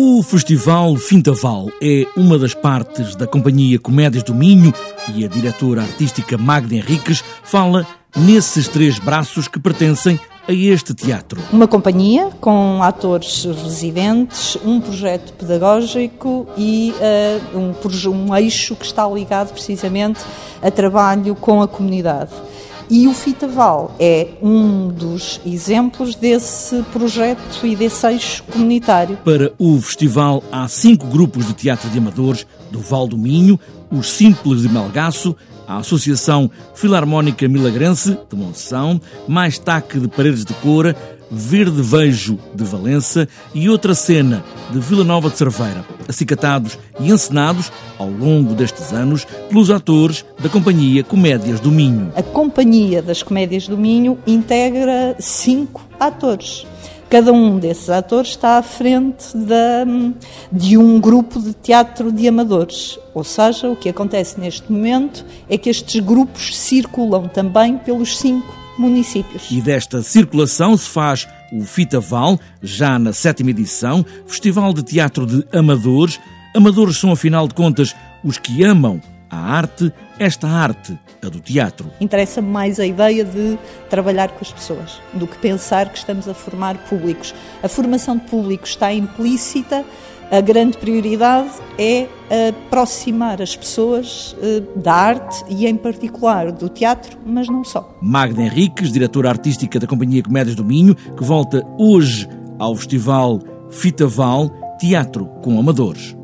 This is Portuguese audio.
O Festival Fintaval é uma das partes da Companhia Comédias do Minho e a diretora artística Magda Henriques fala nesses três braços que pertencem a este teatro. Uma companhia com atores residentes, um projeto pedagógico e uh, um, um eixo que está ligado precisamente a trabalho com a comunidade. E o Fitaval é um dos exemplos desse projeto e desse eixo comunitário. Para o festival, há cinco grupos de teatro de amadores do Val do Minho, os Simples de Melgaço, a Associação Filarmónica Milagrense de Monção, mais Taque de Paredes de Cora, Verde Vejo de Valença e outra cena de Vila Nova de Cerveira, acicatados e encenados ao longo destes anos pelos atores da Companhia Comédias do Minho. A Companhia das Comédias do Minho integra cinco atores. Cada um desses atores está à frente de, de um grupo de teatro de amadores. Ou seja, o que acontece neste momento é que estes grupos circulam também pelos cinco municípios. E desta circulação se faz o Fitaval, já na sétima edição, Festival de Teatro de Amadores. Amadores são, afinal de contas, os que amam a arte, esta arte, a do teatro. Interessa-me mais a ideia de trabalhar com as pessoas do que pensar que estamos a formar públicos. A formação de públicos está implícita. A grande prioridade é aproximar as pessoas eh, da arte e, em particular, do teatro, mas não só. Magda Henriques, diretora artística da Companhia Comédias do Minho, que volta hoje ao Festival Fitaval Teatro com Amadores.